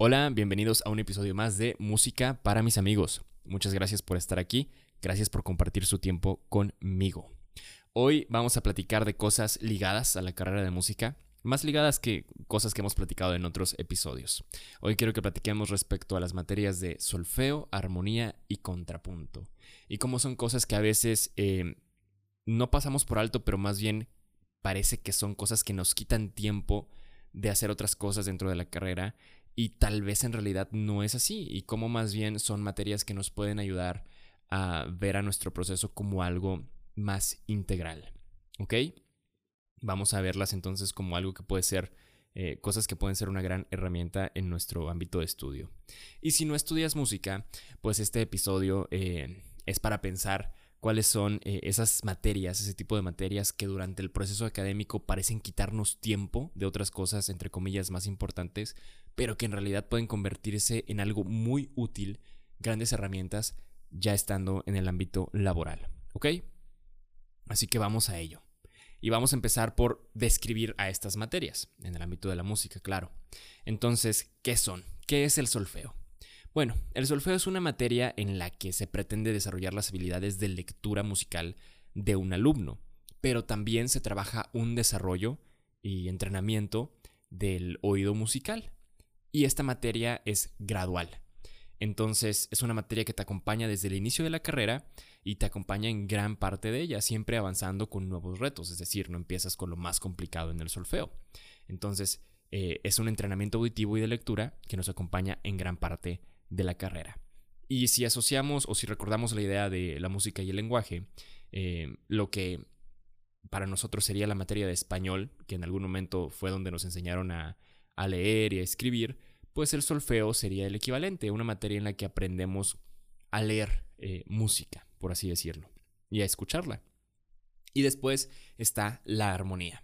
Hola, bienvenidos a un episodio más de Música para mis amigos. Muchas gracias por estar aquí, gracias por compartir su tiempo conmigo. Hoy vamos a platicar de cosas ligadas a la carrera de música, más ligadas que cosas que hemos platicado en otros episodios. Hoy quiero que platiquemos respecto a las materias de solfeo, armonía y contrapunto. Y cómo son cosas que a veces eh, no pasamos por alto, pero más bien parece que son cosas que nos quitan tiempo de hacer otras cosas dentro de la carrera y tal vez en realidad no es así y cómo más bien son materias que nos pueden ayudar a ver a nuestro proceso como algo más integral. ¿Ok? Vamos a verlas entonces como algo que puede ser, eh, cosas que pueden ser una gran herramienta en nuestro ámbito de estudio. Y si no estudias música, pues este episodio eh, es para pensar cuáles son eh, esas materias, ese tipo de materias que durante el proceso académico parecen quitarnos tiempo de otras cosas, entre comillas, más importantes, pero que en realidad pueden convertirse en algo muy útil, grandes herramientas, ya estando en el ámbito laboral. ¿Ok? Así que vamos a ello. Y vamos a empezar por describir a estas materias, en el ámbito de la música, claro. Entonces, ¿qué son? ¿Qué es el solfeo? Bueno, el solfeo es una materia en la que se pretende desarrollar las habilidades de lectura musical de un alumno, pero también se trabaja un desarrollo y entrenamiento del oído musical. Y esta materia es gradual. Entonces es una materia que te acompaña desde el inicio de la carrera y te acompaña en gran parte de ella, siempre avanzando con nuevos retos, es decir, no empiezas con lo más complicado en el solfeo. Entonces eh, es un entrenamiento auditivo y de lectura que nos acompaña en gran parte de la carrera. Y si asociamos o si recordamos la idea de la música y el lenguaje, eh, lo que para nosotros sería la materia de español, que en algún momento fue donde nos enseñaron a, leer y a escribir, pues el solfeo sería el equivalente, una materia en la que aprendemos a leer eh, música, por así decirlo, y a escucharla. Y después está la armonía.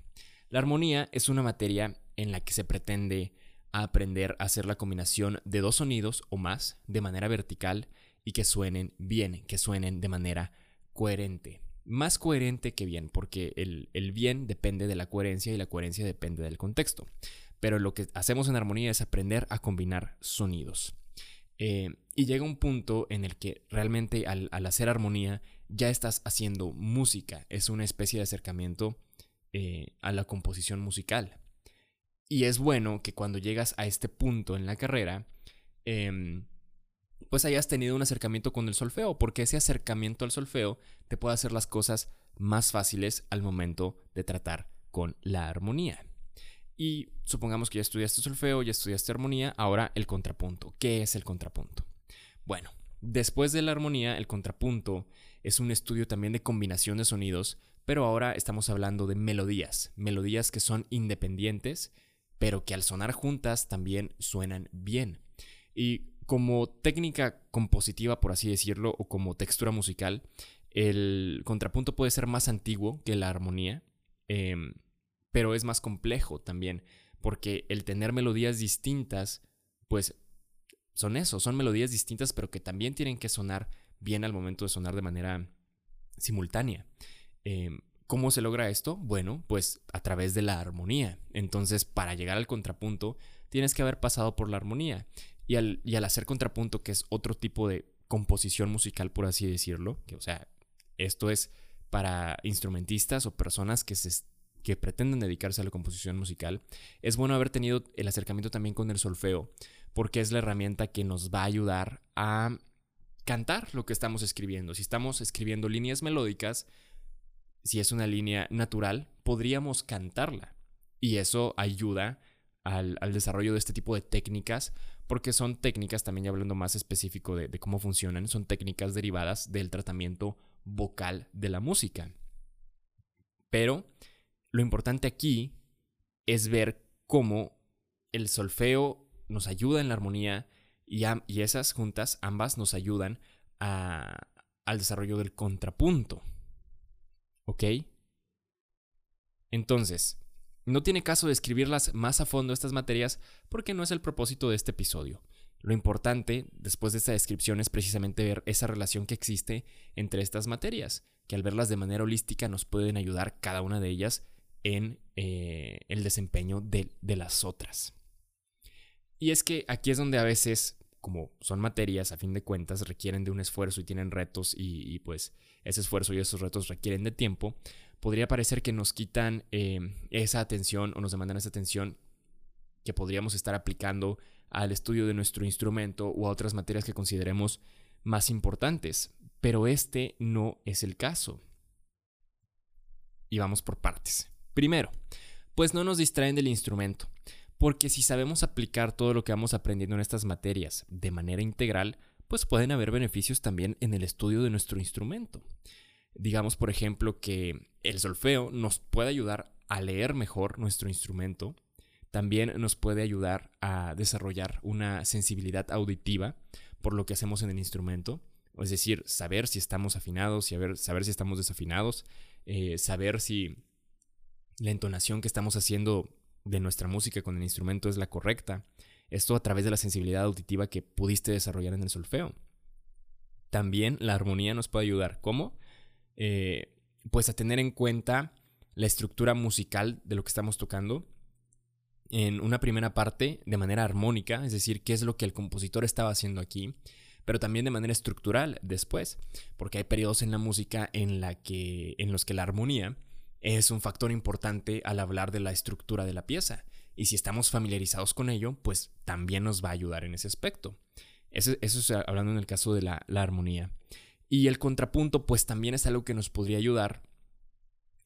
La armonía es una materia en la que se pretende a aprender a hacer la combinación de dos sonidos o más de manera vertical y que suenen bien, que suenen de manera coherente. Más coherente que bien, porque el, bien depende de la coherencia y la coherencia depende del contexto. Pero lo que hacemos en armonía es aprender a combinar sonidos. Eh, y llega un punto en el que realmente al, hacer armonía ya estás haciendo música. Es una especie de acercamiento eh, a la composición musical. Y es bueno que cuando llegas a este punto en la carrera, em, pues hayas tenido un acercamiento con el solfeo, porque ese acercamiento al solfeo te puede hacer las cosas más fáciles al momento de tratar con la armonía. Y supongamos que ya estudiaste solfeo, ya estudiaste armonía, ahora el contrapunto. ¿Qué es el contrapunto? Bueno, después de la armonía, el contrapunto es un estudio también de combinación de sonidos, pero ahora estamos hablando de melodías, melodías que son independientes pero que al sonar juntas también suenan bien. Y como técnica compositiva, por así decirlo, o como textura musical, el contrapunto puede ser más antiguo que la armonía, em, pero es más complejo también, porque el tener melodías distintas, pues son eso, son melodías distintas, pero que también tienen que sonar bien al momento de sonar de manera simultánea. Em, ¿Cómo se logra esto? Bueno, pues a través de la armonía. Entonces, para llegar al contrapunto, tienes que haber pasado por la armonía. Y al, hacer contrapunto, que es otro tipo de composición musical, por así decirlo, que, o sea, esto es para instrumentistas o personas que, se, que pretenden dedicarse a la composición musical, es bueno haber tenido el acercamiento también con el solfeo, porque es la herramienta que nos va a ayudar a cantar lo que estamos escribiendo. Si estamos escribiendo líneas melódicas, si es una línea natural, podríamos cantarla. Y eso ayuda al, desarrollo de este tipo de técnicas, porque son técnicas, también hablando más específico de, cómo funcionan, son técnicas derivadas del tratamiento vocal de la música. Pero lo importante aquí es ver cómo el solfeo nos ayuda en la armonía y, y esas juntas, ambas nos ayudan al desarrollo del contrapunto. ¿Ok? Entonces, no tiene caso describirlas más a fondo estas materias porque no es el propósito de este episodio. Lo importante, después de esta descripción, es precisamente ver esa relación que existe entre estas materias. que al verlas de manera holística nos pueden ayudar cada una de ellas en eh, el desempeño de, las otras. Y es que aquí es donde a veces, como son materias, a fin de cuentas, requieren de un esfuerzo y tienen retos y, pues ese esfuerzo y esos retos requieren de tiempo, podría parecer que nos quitan eh, esa atención o nos demandan esa atención que podríamos estar aplicando al estudio de nuestro instrumento o a otras materias que consideremos más importantes. Pero este no es el caso. Y vamos por partes. Primero, pues no nos distraen del instrumento, porque si sabemos aplicar todo lo que vamos aprendiendo en estas materias de manera integral, pues pueden haber beneficios también en el estudio de nuestro instrumento. Digamos, por ejemplo, que el solfeo nos puede ayudar a leer mejor nuestro instrumento, también nos puede ayudar a desarrollar una sensibilidad auditiva por lo que hacemos en el instrumento, es decir, saber si estamos afinados, saber, saber si estamos desafinados, eh, saber si la entonación que estamos haciendo de nuestra música con el instrumento es la correcta. Esto a través de la sensibilidad auditiva que pudiste desarrollar en el solfeo. También la armonía nos puede ayudar. ¿Cómo? Eh, pues a tener en cuenta la estructura musical de lo que estamos tocando en una primera parte de manera armónica, es decir, qué es lo que el compositor estaba haciendo aquí, pero también de manera estructural después, porque hay periodos en la música en, la que, en los que la armonía es un factor importante al hablar de la estructura de la pieza. Y si estamos familiarizados con ello, pues también nos va a ayudar en ese aspecto. Eso, es hablando en el caso de la, armonía. Y el contrapunto, pues también es algo que nos podría ayudar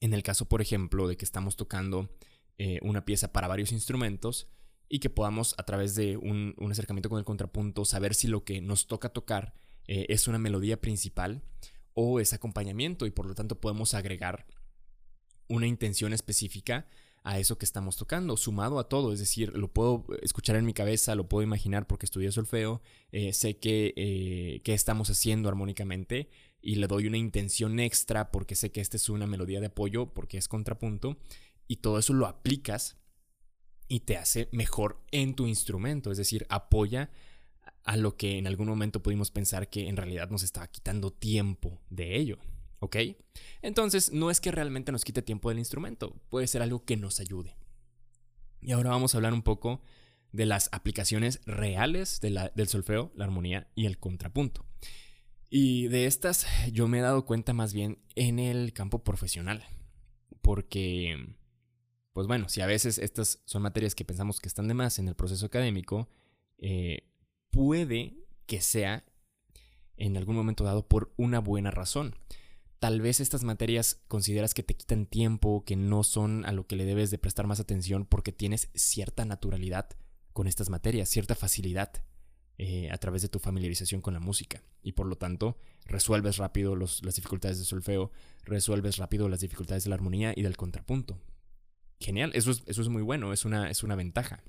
en el caso, por ejemplo, de que estamos tocando eh, una pieza para varios instrumentos y que podamos a través de un, acercamiento con el contrapunto saber si lo que nos toca tocar eh, es una melodía principal o es acompañamiento y por lo tanto podemos agregar una intención específica a eso que estamos tocando, sumado a todo, es decir, lo puedo escuchar en mi cabeza, lo puedo imaginar porque estudié solfeo, eh, sé que, eh, estamos haciendo armónicamente y le doy una intención extra porque sé que esta es una melodía de apoyo, porque es contrapunto, y todo eso lo aplicas y te hace mejor en tu instrumento, es decir, apoya a lo que en algún momento pudimos pensar que en realidad nos estaba quitando tiempo de ello. ¿Ok? Entonces, no es que realmente nos quite tiempo del instrumento, puede ser algo que nos ayude. Y ahora vamos a hablar un poco de las aplicaciones reales del solfeo, la armonía y el contrapunto. Y de estas yo me he dado cuenta más bien en el campo profesional. Porque, pues bueno, si a veces estas son materias que pensamos que están de más en el proceso académico, eh, puede que sea en algún momento dado por una buena razón tal vez estas materias consideras que te quitan tiempo, que no son a lo que le debes de prestar más atención porque tienes cierta naturalidad con estas materias, cierta facilidad eh, a través de tu familiarización con la música. Y por lo tanto, resuelves rápido las dificultades de solfeo, resuelves rápido las dificultades de la armonía y del contrapunto. Genial, eso es, eso es muy bueno, es una, es una ventaja.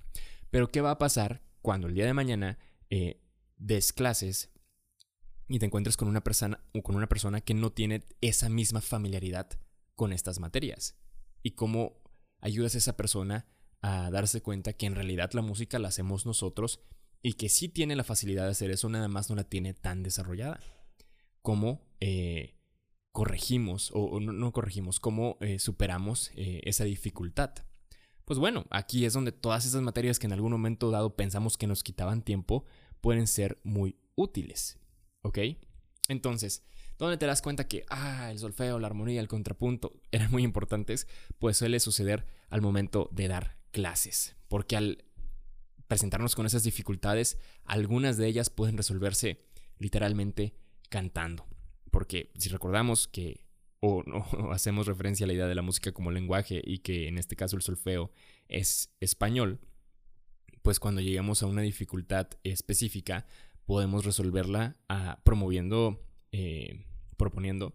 Pero ¿qué va a pasar cuando el día de mañana eh, des clases y te encuentres con una persona o con una persona que no tiene esa misma familiaridad con estas materias. Y cómo ayudas a esa persona a darse cuenta que en realidad la música la hacemos nosotros y que sí tiene la facilidad de hacer eso, nada más no la tiene tan desarrollada. Cómo eh, corregimos, o, no, corregimos, cómo eh, superamos eh, esa dificultad. Pues bueno, aquí es donde todas esas materias que en algún momento dado pensamos que nos quitaban tiempo pueden ser muy útiles. ¿Ok? Entonces, ¿dónde te das cuenta que, ah, el solfeo, la armonía, el contrapunto eran muy importantes? Pues suele suceder al momento de dar clases, porque al presentarnos con esas dificultades, algunas de ellas pueden resolverse literalmente cantando. Porque si recordamos que o hacemos referencia a la idea de la música como lenguaje y que en este caso el solfeo es español, pues cuando llegamos a una dificultad específica, podemos resolverla ah, promoviendo, eh, proponiendo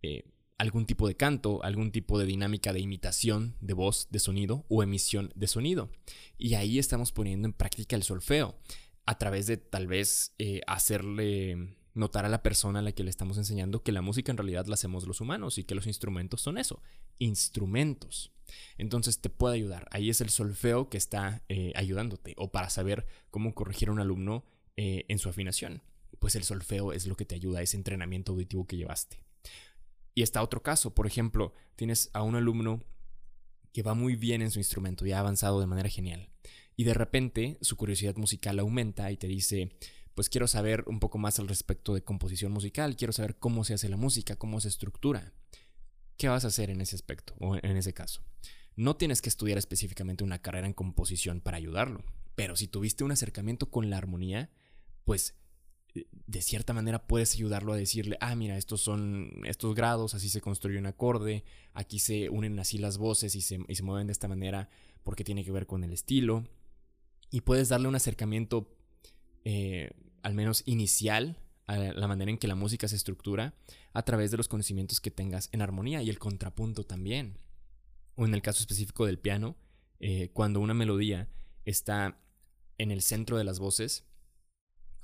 eh, algún tipo de canto, algún tipo de dinámica de imitación de voz, de sonido o emisión de sonido. Y ahí estamos poniendo en práctica el solfeo a través de tal vez eh, hacerle notar a la persona a la que le estamos enseñando que la música en realidad la hacemos los humanos y que los instrumentos son eso, instrumentos. Entonces te puede ayudar. Ahí es el solfeo que está ayudándote. O para saber cómo corregir a un alumno eh, en su afinación. Pues el solfeo es lo que te ayuda ese entrenamiento auditivo que llevaste. Y está otro caso, por ejemplo, tienes a un alumno que va muy bien en su instrumento y ha avanzado de manera genial. Y de repente su curiosidad musical aumenta y te dice, pues quiero saber un poco más al respecto de composición musical, quiero saber cómo se hace la música, cómo se estructura. ¿Qué vas a hacer en ese aspecto o en ese caso? No tienes que estudiar específicamente una carrera en composición para ayudarlo, pero si tuviste un acercamiento con la armonía, pues eh, de cierta manera puedes ayudarlo a decirle, ah, mira, estos son estos grados, así se construye un acorde, aquí se unen así las voces y se, y se mueven de esta manera porque tiene que ver con el estilo. Y puedes darle un acercamiento eh, al menos inicial, a la manera en que la música se estructura, a través de los conocimientos que tengas en armonía y el contrapunto también. O en el caso específico del piano, eh, cuando una melodía está en el centro de las voces,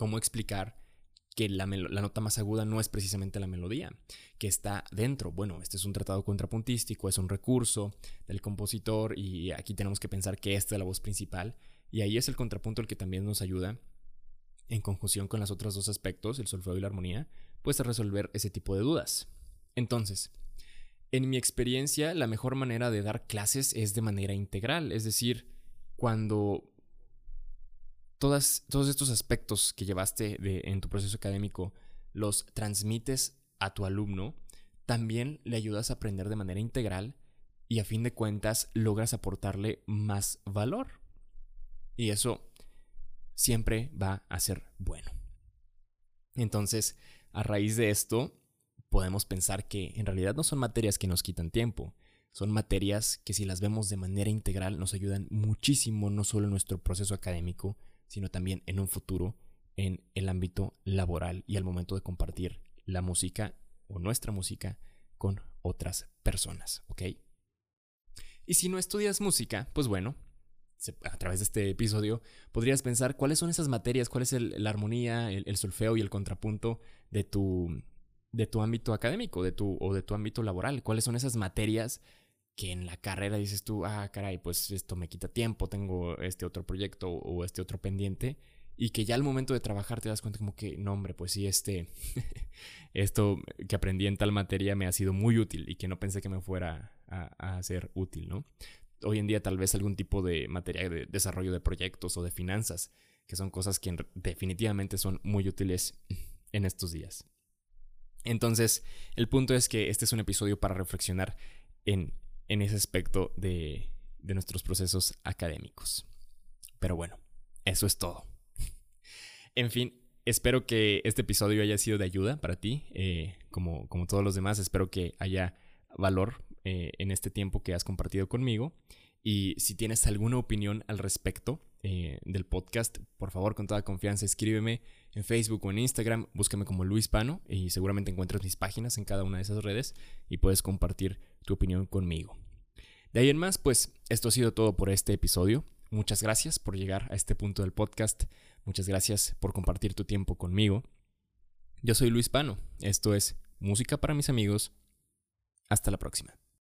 cómo explicar que la, nota más aguda no es precisamente la melodía, que está dentro. Bueno, este es un tratado contrapuntístico, es un recurso del compositor y aquí tenemos que pensar que esta es la voz principal y ahí es el contrapunto el que también nos ayuda en conjunción con los otros dos aspectos, el solfeo y la armonía, pues a resolver ese tipo de dudas. Entonces, en mi experiencia, la mejor manera de dar clases es de manera integral, es decir, cuando todos estos aspectos que llevaste en tu proceso académico los transmites a tu alumno, también le ayudas a aprender de manera integral y a fin de cuentas logras aportarle más valor. Y eso siempre va a ser bueno. Entonces, a raíz de esto, podemos pensar que en realidad no son materias que nos quitan tiempo, son materias que si las vemos de manera integral nos ayudan muchísimo no solo en nuestro proceso académico, sino también en un futuro en el ámbito laboral y al momento de compartir la música o nuestra música con otras personas, ¿ok? Y si no estudias música, pues bueno, a través de este episodio, podrías pensar cuáles son esas materias, cuál es la armonía, el, solfeo y el contrapunto de tu, de tu ámbito académico de tu, o de tu ámbito laboral. ¿Cuáles son esas materias que en la carrera dices tú, ah, caray, pues esto me quita tiempo, tengo este otro proyecto o este otro pendiente? Y que ya al momento de trabajar te das cuenta como que, no, hombre, pues sí, este, esto que aprendí en tal materia me ha sido muy útil y que no pensé que me fuera a, a ser útil, ¿no? hoy en día tal vez algún tipo de materia de desarrollo de proyectos o de finanzas, que son cosas que definitivamente son muy útiles en estos días. Entonces, el punto es que este es un episodio para reflexionar en, en ese aspecto de, nuestros procesos académicos. Pero bueno, eso es todo. en fin, espero que este episodio haya sido de ayuda para ti, eh, como, como todos los demás. Espero que haya valor eh, en este tiempo que has compartido conmigo. Y si tienes alguna opinión al respecto eh, del podcast, por favor, con toda confianza, escríbeme en Facebook o en Instagram, búscame como Luis Pano y seguramente encuentras mis páginas en cada una de esas redes y puedes compartir tu opinión conmigo. De ahí en más, pues esto ha sido todo por este episodio. Muchas gracias por llegar a este punto del podcast. Muchas gracias por compartir tu tiempo conmigo. Yo soy Luis Pano. Esto es Música para mis amigos. Hasta la próxima.